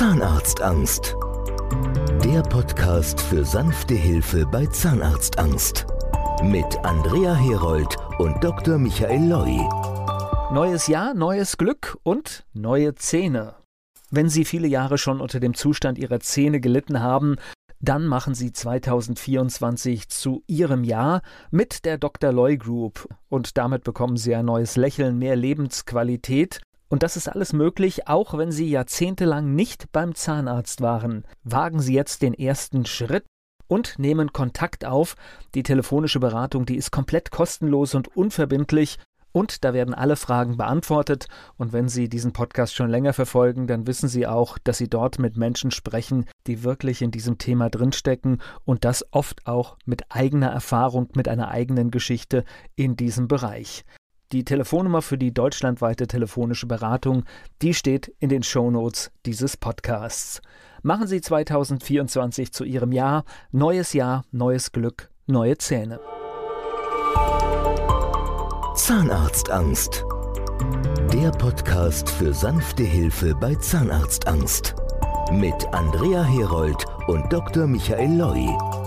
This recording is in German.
Zahnarztangst. Der Podcast für sanfte Hilfe bei Zahnarztangst. Mit Andrea Herold und Dr. Michael Loi. Neues Jahr, neues Glück und neue Zähne. Wenn Sie viele Jahre schon unter dem Zustand Ihrer Zähne gelitten haben, dann machen Sie 2024 zu Ihrem Jahr mit der Dr. Loy Group und damit bekommen Sie ein neues Lächeln, mehr Lebensqualität und das ist alles möglich, auch wenn Sie jahrzehntelang nicht beim Zahnarzt waren. Wagen Sie jetzt den ersten Schritt und nehmen Kontakt auf. Die telefonische Beratung, die ist komplett kostenlos und unverbindlich. Und da werden alle Fragen beantwortet. Und wenn Sie diesen Podcast schon länger verfolgen, dann wissen Sie auch, dass Sie dort mit Menschen sprechen, die wirklich in diesem Thema drinstecken und das oft auch mit eigener Erfahrung, mit einer eigenen Geschichte in diesem Bereich. Die Telefonnummer für die deutschlandweite telefonische Beratung, die steht in den Shownotes dieses Podcasts. Machen Sie 2024 zu Ihrem Jahr. Neues Jahr, neues Glück, neue Zähne. Zahnarztangst. Der Podcast für sanfte Hilfe bei Zahnarztangst. Mit Andrea Herold und Dr. Michael Loi.